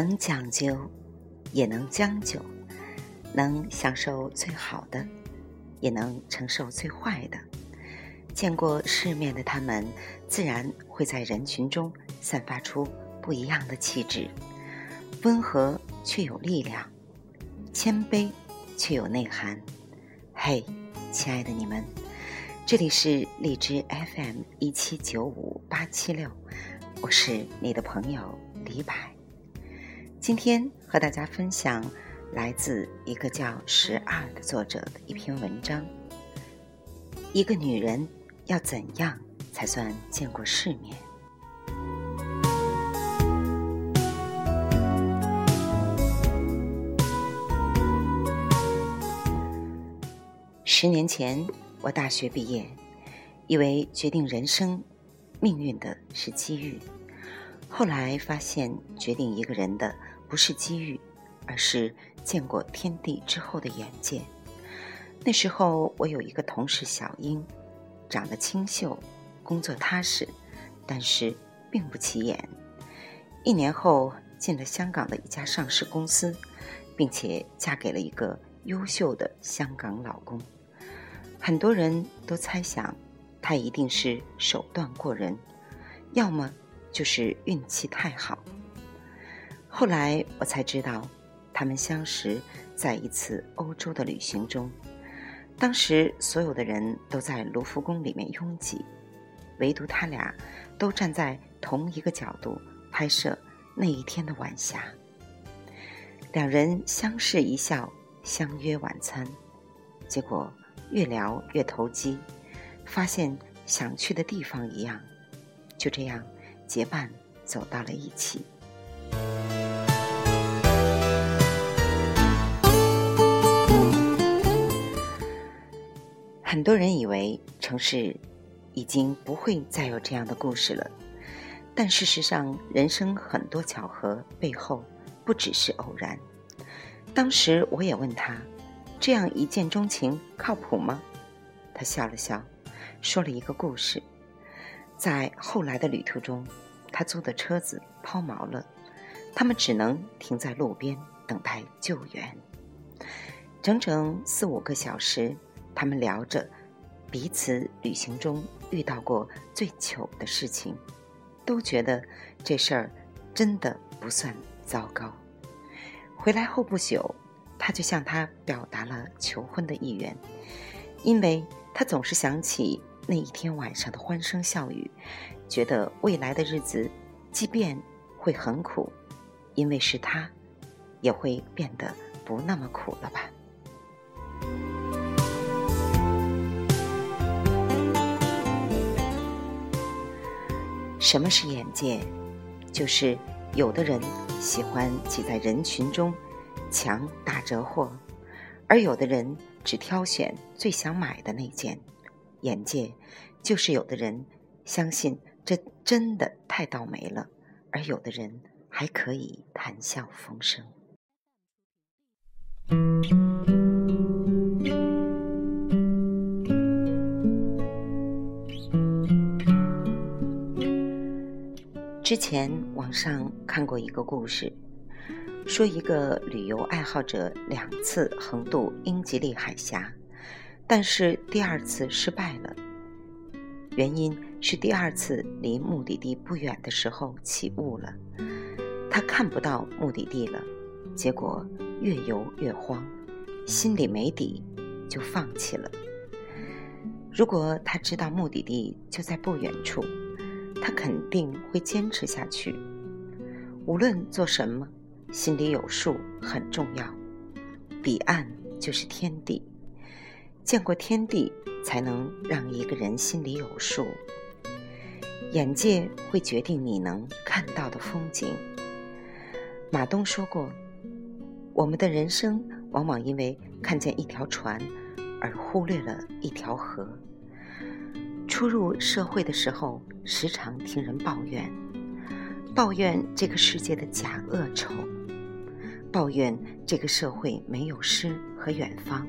能讲究，也能将就；能享受最好的，也能承受最坏的。见过世面的他们，自然会在人群中散发出不一样的气质，温和却有力量，谦卑却有内涵。嘿，亲爱的你们，这里是荔枝 FM 一七九五八七六，我是你的朋友李柏。今天和大家分享来自一个叫十二的作者的一篇文章：一个女人要怎样才算见过世面？十年前，我大学毕业，以为决定人生命运的是机遇。后来发现，决定一个人的不是机遇，而是见过天地之后的眼界。那时候，我有一个同事小英，长得清秀，工作踏实，但是并不起眼。一年后，进了香港的一家上市公司，并且嫁给了一个优秀的香港老公。很多人都猜想，他一定是手段过人，要么就是运气太好。后来我才知道，他们相识在一次欧洲的旅行中。当时所有的人都在卢浮宫里面拥挤，唯独他俩都站在同一个角度拍摄那一天的晚霞。两人相视一笑，相约晚餐，结果。越聊越投机，发现想去的地方一样，就这样结伴走到了一起。很多人以为城市已经不会再有这样的故事了，但事实上，人生很多巧合背后不只是偶然。当时我也问他。这样一见钟情靠谱吗？他笑了笑，说了一个故事。在后来的旅途中，他租的车子抛锚了，他们只能停在路边等待救援。整整四五个小时，他们聊着彼此旅行中遇到过最糗的事情，都觉得这事儿真的不算糟糕。回来后不久。他就向他表达了求婚的意愿，因为他总是想起那一天晚上的欢声笑语，觉得未来的日子，即便会很苦，因为是他，也会变得不那么苦了吧。什么是眼界？就是有的人喜欢挤在人群中。抢打折货，而有的人只挑选最想买的那件。眼界就是有的人相信这真的太倒霉了，而有的人还可以谈笑风生。之前网上看过一个故事。说一个旅游爱好者两次横渡英吉利海峡，但是第二次失败了。原因是第二次离目的地不远的时候起雾了，他看不到目的地了，结果越游越慌，心里没底，就放弃了。如果他知道目的地就在不远处，他肯定会坚持下去，无论做什么。心里有数很重要，彼岸就是天地，见过天地，才能让一个人心里有数。眼界会决定你能看到的风景。马东说过：“我们的人生往往因为看见一条船，而忽略了一条河。”初入社会的时候，时常听人抱怨，抱怨这个世界的假恶丑。抱怨这个社会没有诗和远方，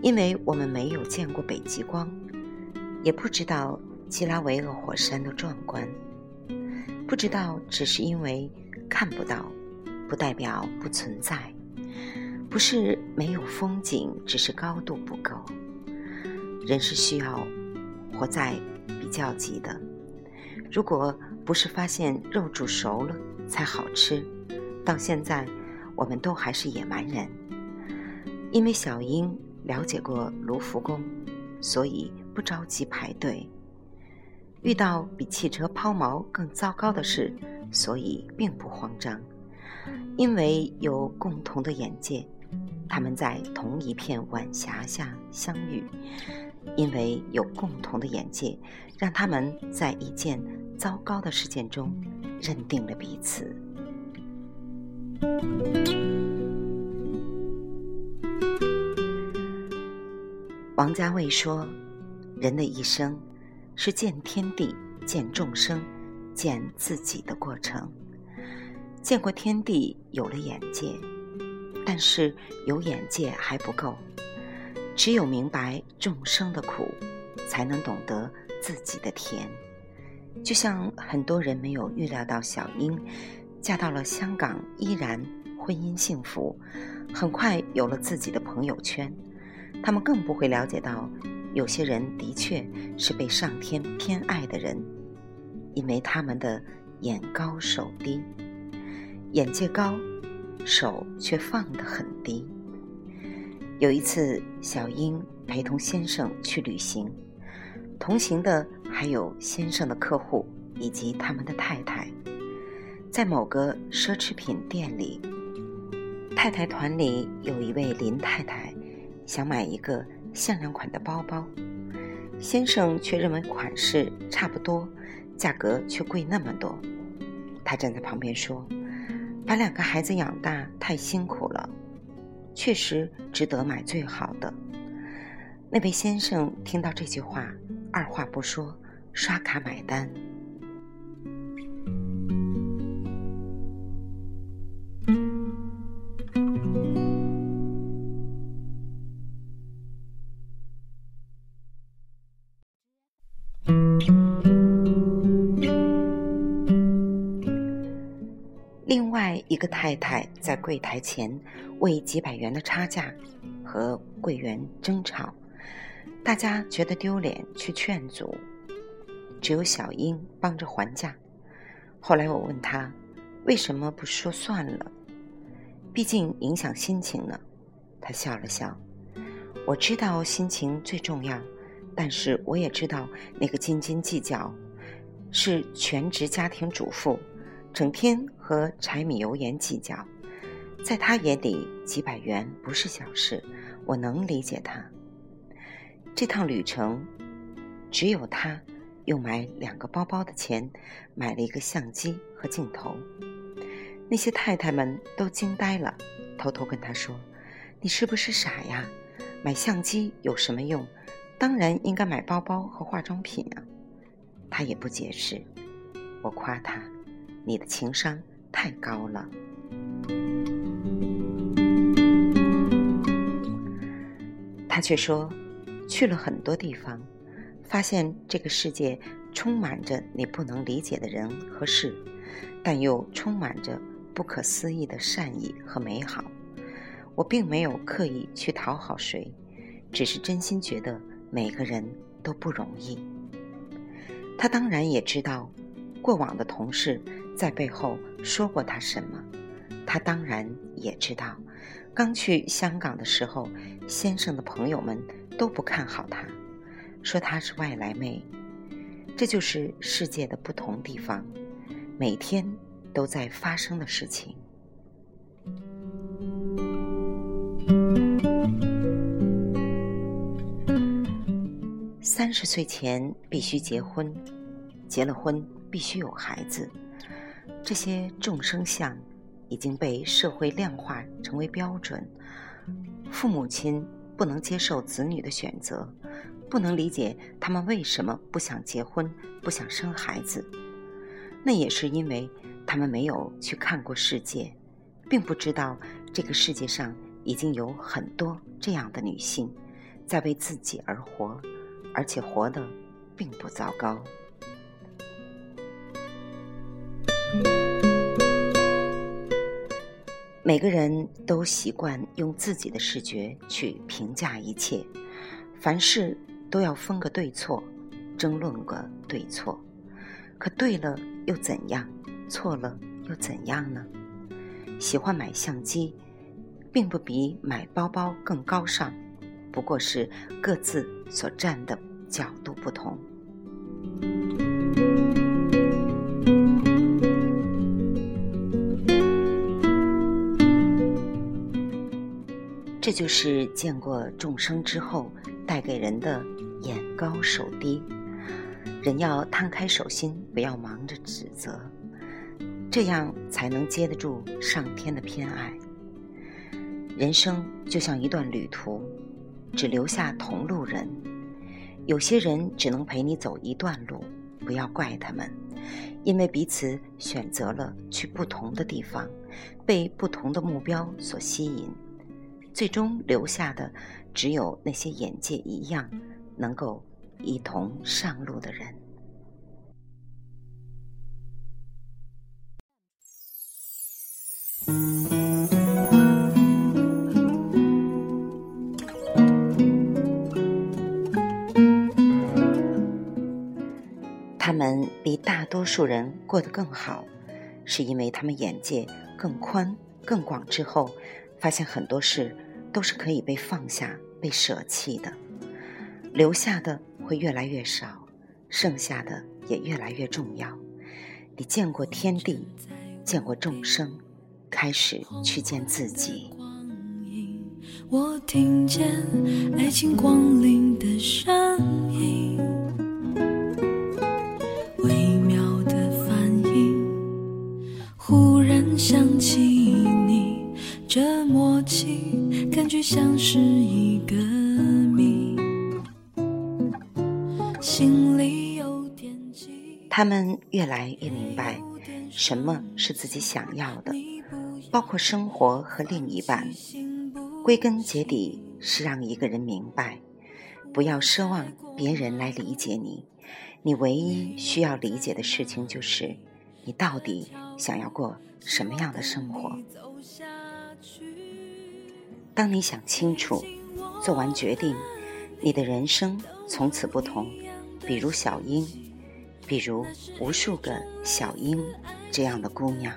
因为我们没有见过北极光，也不知道基拉维厄火山的壮观，不知道只是因为看不到，不代表不存在，不是没有风景，只是高度不够。人是需要活在比较级的。如果不是发现肉煮熟了才好吃，到现在我们都还是野蛮人。因为小英了解过卢浮宫，所以不着急排队。遇到比汽车抛锚更糟糕的事，所以并不慌张，因为有共同的眼界，他们在同一片晚霞下相遇；因为有共同的眼界，让他们在一件糟糕的事件中认定了彼此。王家卫说：“人的一生。”是见天地、见众生、见自己的过程。见过天地，有了眼界，但是有眼界还不够。只有明白众生的苦，才能懂得自己的甜。就像很多人没有预料到小英嫁到了香港，依然婚姻幸福，很快有了自己的朋友圈。他们更不会了解到。有些人的确是被上天偏爱的人，因为他们的眼高手低，眼界高，手却放得很低。有一次，小英陪同先生去旅行，同行的还有先生的客户以及他们的太太。在某个奢侈品店里，太太团里有一位林太太，想买一个。限量款的包包，先生却认为款式差不多，价格却贵那么多。他站在旁边说：“把两个孩子养大太辛苦了，确实值得买最好的。”那位先生听到这句话，二话不说，刷卡买单。一个太太在柜台前为几百元的差价和柜员争吵，大家觉得丢脸，去劝阻，只有小英帮着还价。后来我问他为什么不说算了，毕竟影响心情呢？他笑了笑，我知道心情最重要。但是我也知道，那个斤斤计较，是全职家庭主妇，整天和柴米油盐计较，在他眼里几百元不是小事，我能理解他。这趟旅程，只有他用买两个包包的钱，买了一个相机和镜头。那些太太们都惊呆了，偷偷跟他说：“你是不是傻呀？买相机有什么用？”当然应该买包包和化妆品啊！他也不解释。我夸他：“你的情商太高了。”他却说：“去了很多地方，发现这个世界充满着你不能理解的人和事，但又充满着不可思议的善意和美好。我并没有刻意去讨好谁，只是真心觉得。”每个人都不容易。他当然也知道，过往的同事在背后说过他什么。他当然也知道，刚去香港的时候，先生的朋友们都不看好他，说他是外来妹。这就是世界的不同地方，每天都在发生的事情。三十岁前必须结婚，结了婚必须有孩子，这些众生相已经被社会量化成为标准。父母亲不能接受子女的选择，不能理解他们为什么不想结婚、不想生孩子。那也是因为他们没有去看过世界，并不知道这个世界上已经有很多这样的女性，在为自己而活。而且活得并不糟糕。每个人都习惯用自己的视觉去评价一切，凡事都要分个对错，争论个对错。可对了又怎样？错了又怎样呢？喜欢买相机，并不比买包包更高尚，不过是各自所站的角度不同。这就是见过众生之后带给人的眼高手低。人要摊开手心，不要忙着指责，这样才能接得住上天的偏爱。人生就像一段旅途，只留下同路人。有些人只能陪你走一段路，不要怪他们，因为彼此选择了去不同的地方，被不同的目标所吸引。最终留下的，只有那些眼界一样，能够一同上路的人。他们比大多数人过得更好，是因为他们眼界更宽、更广之后，发现很多事。都是可以被放下、被舍弃的，留下的会越来越少，剩下的也越来越重要。你见过天地，见过众生，开始去见自己。我听见爱情光临的声音，像是一个谜，心里有点他们越来越明白，什么是自己想要的，包括生活和另一半。归根结底是让一个人明白，不要奢望别人来理解你，你唯一需要理解的事情就是，你到底想要过什么样的生活。当你想清楚，做完决定，你的人生从此不同。比如小英，比如无数个小英这样的姑娘。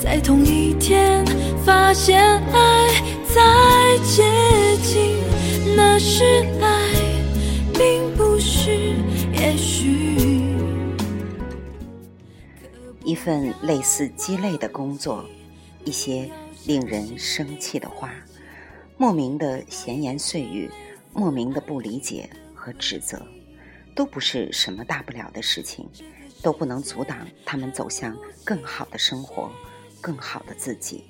在同一天发现爱在接近，那是爱，并不是也许。一份类似鸡肋的工作。一些令人生气的话，莫名的闲言碎语，莫名的不理解和指责，都不是什么大不了的事情，都不能阻挡他们走向更好的生活，更好的自己。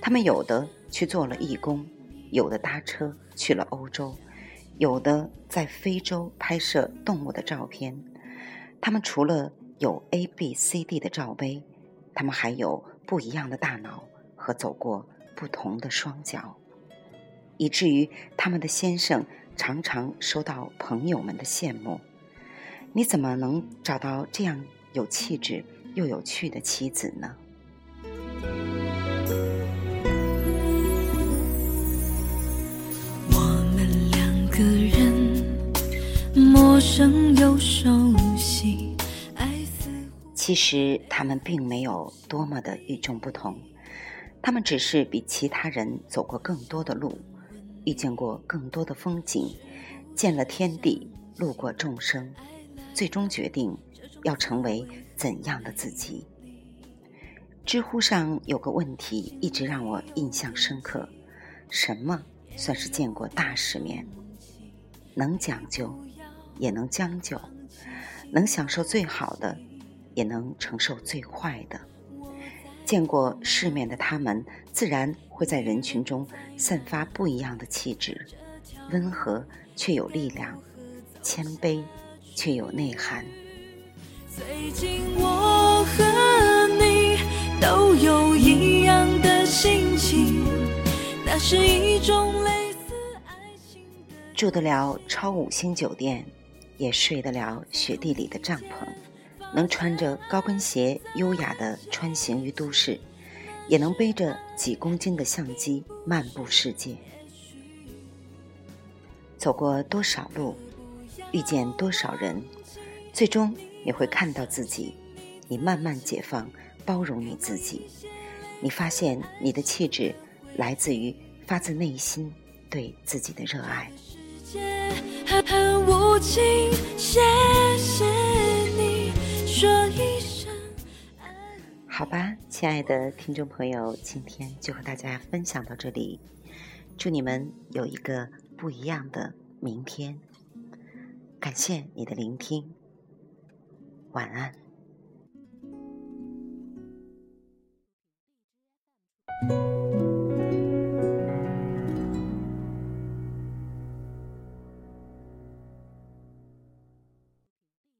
他们有的去做了义工，有的搭车去了欧洲，有的在非洲拍摄动物的照片。他们除了有 A、B、C、D 的罩杯，他们还有。不一样的大脑和走过不同的双脚，以至于他们的先生常常收到朋友们的羡慕。你怎么能找到这样有气质又有趣的妻子呢？我们两个人，陌生又熟。其实他们并没有多么的与众不同，他们只是比其他人走过更多的路，遇见过更多的风景，见了天地，路过众生，最终决定要成为怎样的自己。知乎上有个问题一直让我印象深刻：什么算是见过大世面？能讲究，也能将就，能享受最好的。也能承受最坏的。见过世面的他们，自然会在人群中散发不一样的气质，温和却有力量，谦卑却有内涵。最近我和你都有一样的心情，那是一种类似爱情。住得了超五星酒店，也睡得了雪地里的帐篷。能穿着高跟鞋优雅地穿行于都市，也能背着几公斤的相机漫步世界。走过多少路，遇见多少人，最终你会看到自己。你慢慢解放，包容你自己。你发现你的气质来自于发自内心对自己的热爱。好吧，亲爱的听众朋友，今天就和大家分享到这里。祝你们有一个不一样的明天。感谢你的聆听，晚安。